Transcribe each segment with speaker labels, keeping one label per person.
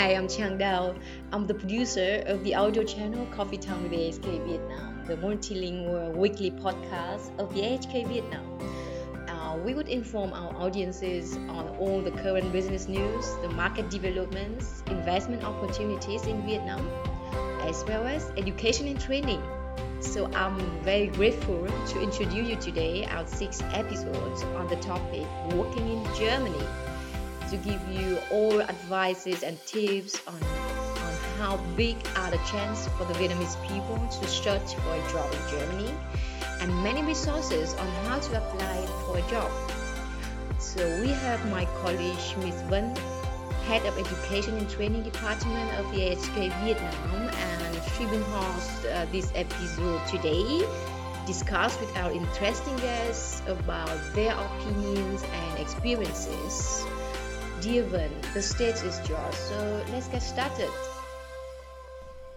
Speaker 1: Hi, I'm Chang Dao. I'm the producer of the audio channel Coffee Time with AHK Vietnam, the multilingual weekly podcast of the AHK Vietnam. Uh, we would inform our audiences on all the current business news, the market developments, investment opportunities in Vietnam, as well as education and training. So I'm very grateful to introduce you today our six episodes on the topic working in Germany to give you all advices and tips on, on how big are the chances for the Vietnamese people to search for a job in Germany and many resources on how to apply for a job. So we have my colleague Ms. Vân, Head of Education and Training Department of the AHK Vietnam and she will host uh, this episode today discuss with our interesting guests about their opinions and experiences Dear Vân, the stage is yours, so let's get started.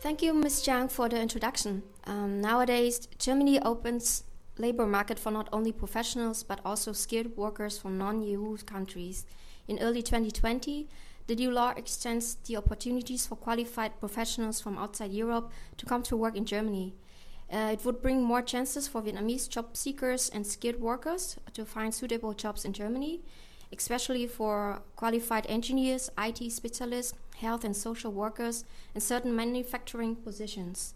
Speaker 2: Thank you, Ms. Zhang, for the introduction. Um, nowadays, Germany opens labor market for not only professionals but also skilled workers from non-EU countries. In early 2020, the new law extends the opportunities for qualified professionals from outside Europe to come to work in Germany. Uh, it would bring more chances for Vietnamese job seekers and skilled workers to find suitable jobs in Germany especially for qualified engineers, IT specialists, health and social workers, and certain manufacturing positions.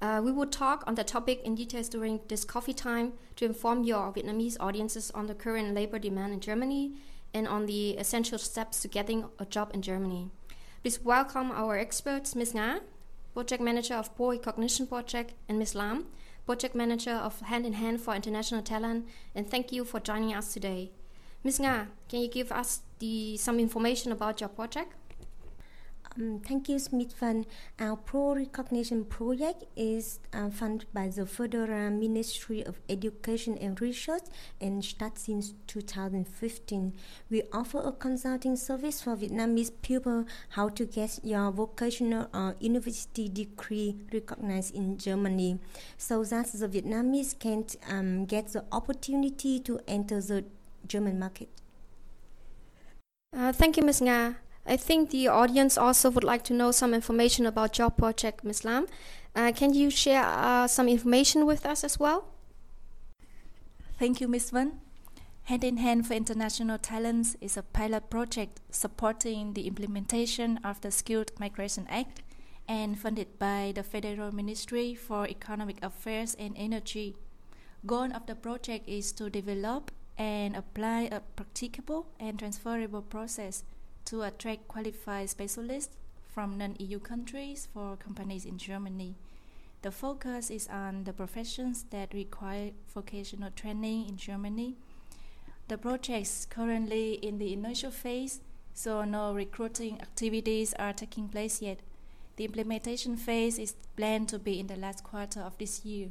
Speaker 2: Uh, we will talk on the topic in details during this coffee time to inform your Vietnamese audiences on the current labor demand in Germany and on the essential steps to getting a job in Germany. Please welcome our experts, Ms. Nga, Project Manager of Pro Recognition Project, and Ms. Lam, Project Manager of Hand in Hand for International Talent, and thank you for joining us today. Ms. Nga, can you give us the, some information about your project?
Speaker 3: Um, thank you, Ms. Vân. Our Pro Recognition project is uh, funded by the Federal Ministry of Education and Research and starts since 2015. We offer a consulting service for Vietnamese people how to get your vocational or university degree recognized in Germany so that the Vietnamese can um, get the opportunity to enter the German market.
Speaker 2: Uh, thank you, Ms. Nga. I think the audience also would like to know some information about your project, Ms. Lam. Uh, can you share uh, some information with us as well?
Speaker 4: Thank you, Ms. Vân. Hand in Hand for International Talents is a pilot project supporting the implementation of the Skilled Migration Act and funded by the Federal Ministry for Economic Affairs and Energy. Goal of the project is to develop and apply a practicable and transferable process to attract qualified specialists from non-EU countries for companies in Germany. The focus is on the professions that require vocational training in Germany. The project is currently in the initial phase, so no recruiting activities are taking place yet. The implementation phase is planned to be in the last quarter of this year.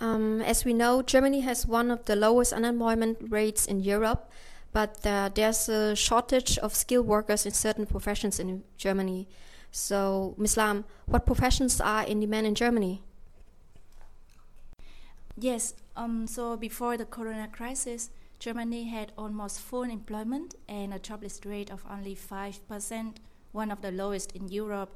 Speaker 2: Um, as we know, Germany has one of the lowest unemployment rates in Europe, but uh, there's a shortage of skilled workers in certain professions in Germany. So, Ms. Lam, what professions are in demand in Germany?
Speaker 4: Yes, um, so before the corona crisis, Germany had almost full employment and a jobless rate of only 5%, one of the lowest in Europe.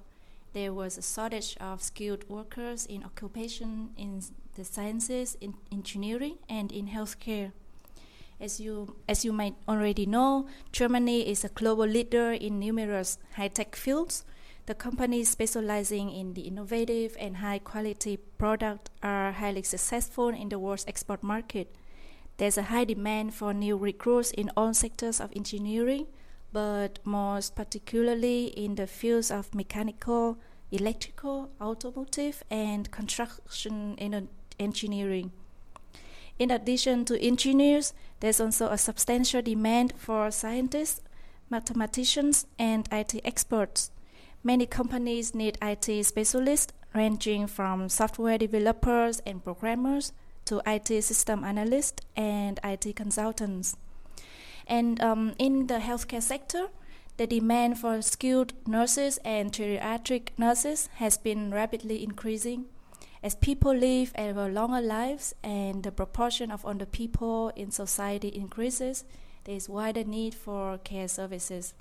Speaker 4: There was a shortage of skilled workers in occupation in the sciences, in engineering, and in healthcare. As you, as you might already know, Germany is a global leader in numerous high tech fields. The companies specializing in the innovative and high quality product are highly successful in the world's export market. There's a high demand for new recruits in all sectors of engineering, but most particularly in the fields of mechanical, electrical, automotive, and construction engineering. In addition to engineers, there's also a substantial demand for scientists, mathematicians, and IT experts. Many companies need IT specialists, ranging from software developers and programmers to IT system analysts and IT consultants. And um, in the healthcare sector, the demand for skilled nurses and geriatric nurses has been rapidly increasing. As people live ever longer lives and the proportion of older people in society increases, there is wider need for care services.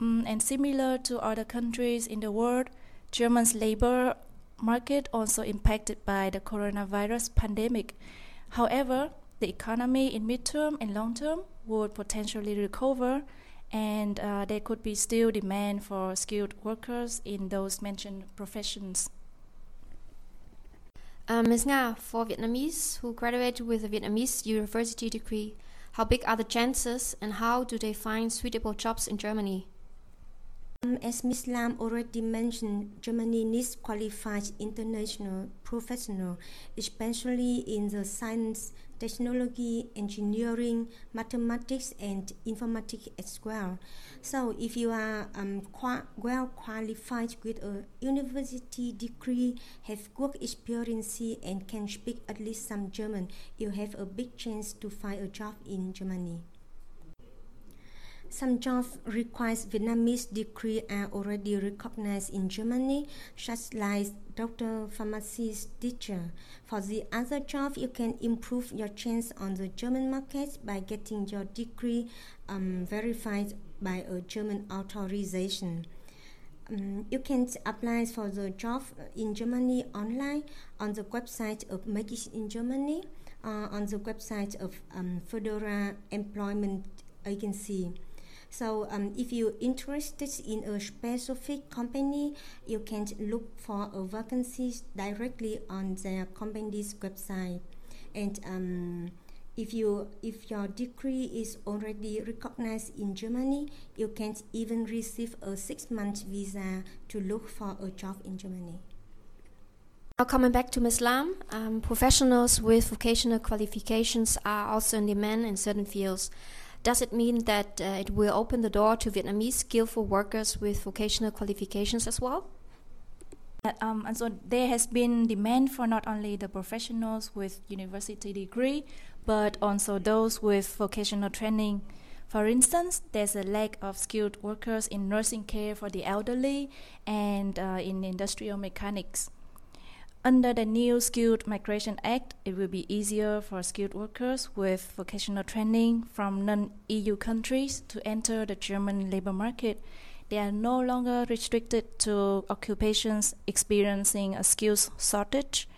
Speaker 4: Um, and similar to other countries in the world, Germany's labor market also impacted by the coronavirus pandemic. However, the economy in midterm and long term would potentially recover and uh, there could be still demand for skilled workers in those mentioned professions.
Speaker 2: Uh, Ms. Nga, for Vietnamese who graduated with a Vietnamese university degree, how big are the chances and how do they find suitable jobs in Germany?
Speaker 3: As Ms. Lam already mentioned, Germany needs qualified international professionals, especially in the science, technology, engineering, mathematics, and informatics as well. So, if you are um, qua- well qualified with a university degree, have work experience, and can speak at least some German, you have a big chance to find a job in Germany. Some jobs require Vietnamese degree are already recognized in Germany, such as doctor, pharmacist, teacher. For the other job, you can improve your chance on the German market by getting your degree um, verified by a German authorization. Um, you can apply for the job in Germany online on the website of Make It in Germany, uh, on the website of um, Federal Employment Agency. So um, if you're interested in a specific company, you can look for a vacancy directly on their company's website. And um, if you if your degree is already recognized in Germany, you can even receive a six-month visa to look for a job in Germany.
Speaker 2: Now coming back to Ms. Lam, um, professionals with vocational qualifications are also in demand in certain fields. Does it mean that uh, it will open the door to Vietnamese skillful workers with vocational qualifications as well?
Speaker 4: Um, and so there has been demand for not only the professionals with university degree, but also those with vocational training. For instance, there's a lack of skilled workers in nursing care for the elderly and uh, in industrial mechanics. Under the new Skilled Migration Act, it will be easier for skilled workers with vocational training from non EU countries to enter the German labor market. They are no longer restricted to occupations experiencing a skills shortage.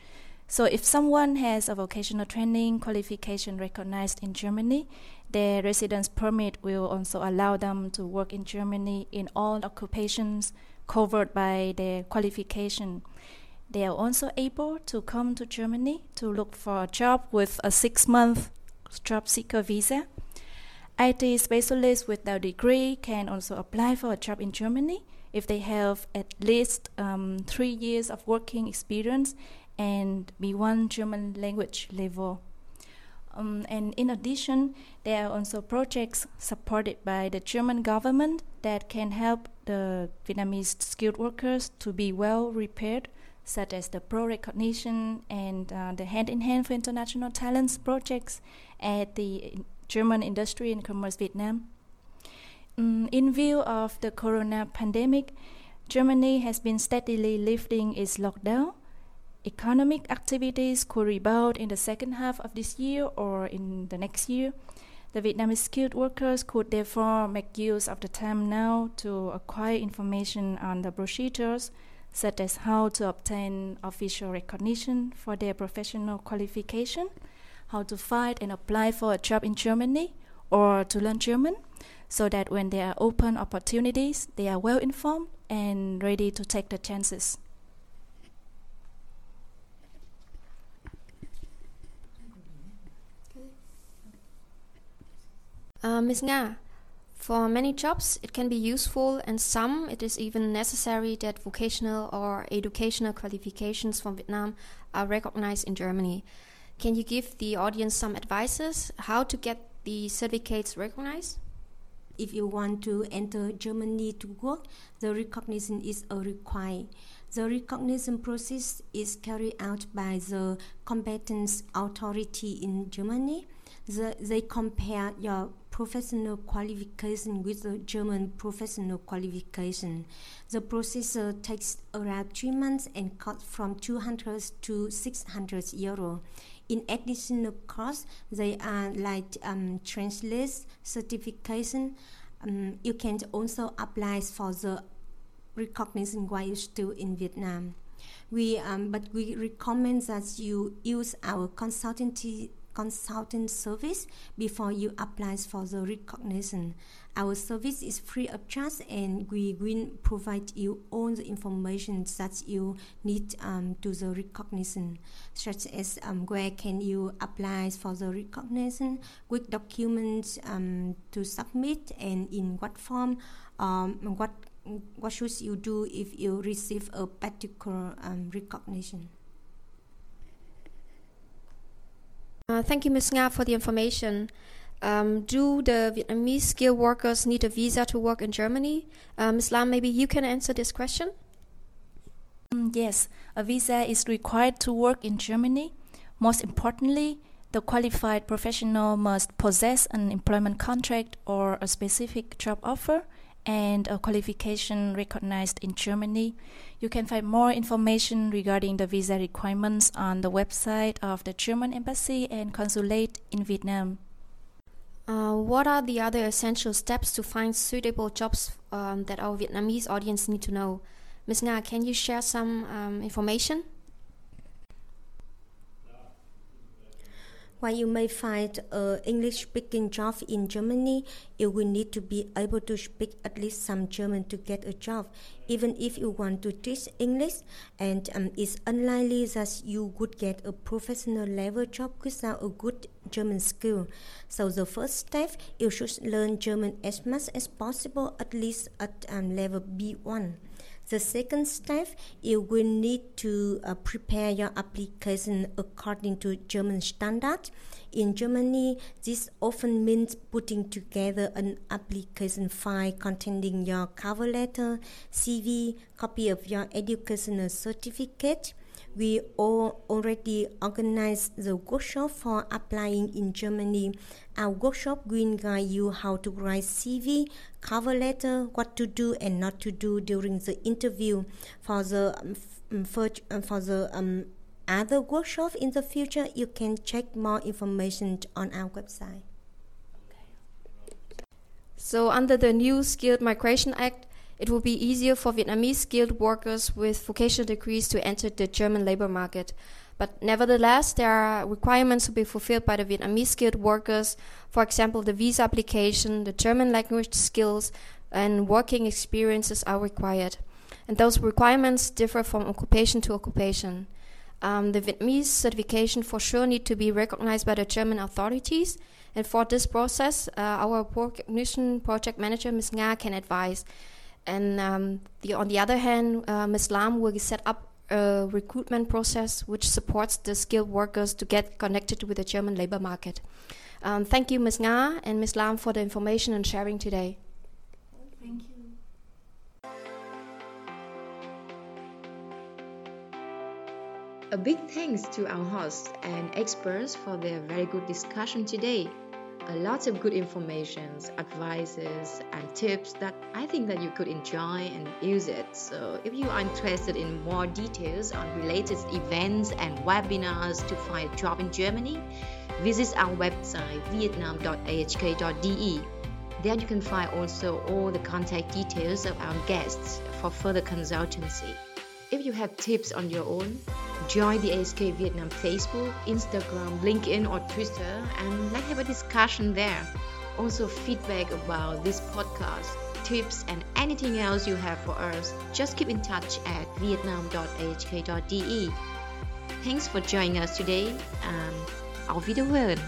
Speaker 4: So, if someone has a vocational training qualification recognized in Germany, their residence permit will also allow them to work in Germany in all occupations covered by their qualification. They are also able to come to Germany to look for a job with a six month job seeker visa. IT specialists with their degree can also apply for a job in Germany if they have at least um, three years of working experience and B1 German language level. Um, and in addition, there are also projects supported by the German government that can help the Vietnamese skilled workers to be well prepared such as the Pro Recognition and uh, the Hand in Hand for International Talents projects at the German Industry and Commerce Vietnam. Um, in view of the corona pandemic, Germany has been steadily lifting its lockdown. Economic activities could rebound in the second half of this year or in the next year. The Vietnamese skilled workers could therefore make use of the time now to acquire information on the procedures such as how to obtain official recognition for their professional qualification, how to find and apply for a job in Germany, or to learn German, so that when there are open opportunities, they are well informed and ready to take the chances.
Speaker 2: Uh, Ms. Nga, for many jobs, it can be useful, and some it is even necessary that vocational or educational qualifications from Vietnam are recognized in Germany. Can you give the audience some advices how to get the certificates recognized?
Speaker 3: If you want to enter Germany to work, the recognition is a required. The recognition process is carried out by the competence authority in Germany. The, they compare your professional qualification with the German professional qualification. The process takes around three months and costs from 200 to 600 euro. In additional costs, they are like um, translate certification, um, you can also apply for the recognition while you're still in Vietnam. We, um, but we recommend that you use our consultancy consultant service before you apply for the recognition. Our service is free of charge and we will provide you all the information that you need um, to the recognition, such as um, where can you apply for the recognition, which documents um, to submit and in what form, um, what what should you do if you receive a particular um, recognition.
Speaker 2: Uh, thank you, Ms. Nga, for the information. Um, do the Vietnamese skilled workers need a visa to work in Germany? Uh, Ms. Lam, maybe you can answer this question.
Speaker 4: Mm, yes, a visa is required to work in Germany. Most importantly, the qualified professional must possess an employment contract or a specific job offer and a qualification recognized in Germany. You can find more information regarding the visa requirements on the website of the German Embassy and Consulate in Vietnam.
Speaker 2: Uh, what are the other essential steps to find suitable jobs um, that our Vietnamese audience need to know? Ms. Nga, can you share some um, information?
Speaker 3: While you may find an English speaking job in Germany, you will need to be able to speak at least some German to get a job, even if you want to teach English. And um, it's unlikely that you would get a professional level job without a good German skill. So, the first step, you should learn German as much as possible, at least at um, level B1. The second step, you will need to uh, prepare your application according to German standard. In Germany, this often means putting together an application file containing your cover letter, CV, copy of your educational certificate, we all already organized the workshop for applying in Germany. Our workshop will guide you how to write CV, cover letter, what to do and not to do during the interview. For the um, for, um, for the um, other workshop in the future, you can check more information on our website.
Speaker 2: So, under the new Skilled Migration Act, it will be easier for Vietnamese skilled workers with vocational degrees to enter the German labor market. But nevertheless, there are requirements to be fulfilled by the Vietnamese skilled workers. For example, the visa application, the German language skills, and working experiences are required. And those requirements differ from occupation to occupation. Um, the Vietnamese certification for sure need to be recognized by the German authorities. And for this process, uh, our recognition project manager, Ms. Nga, can advise. And um, the, on the other hand, uh, Ms. Lam will set up a recruitment process which supports the skilled workers to get connected with the German labor market. Um, thank you, Ms. Nga and Ms. Lam, for the information and sharing today.
Speaker 4: Thank you.
Speaker 1: A big thanks to our hosts and experts for their very good discussion today a lot of good informations, advices, and tips that I think that you could enjoy and use it. So if you are interested in more details on related events and webinars to find a job in Germany, visit our website vietnam.ahk.de. There you can find also all the contact details of our guests for further consultancy. If you have tips on your own, join the AHK Vietnam Facebook, Instagram, LinkedIn, or Twitter, and let's have a discussion there. Also, feedback about this podcast, tips, and anything else you have for us, just keep in touch at vietnam.ahk.de. Thanks for joining us today, and auf Wiederhören!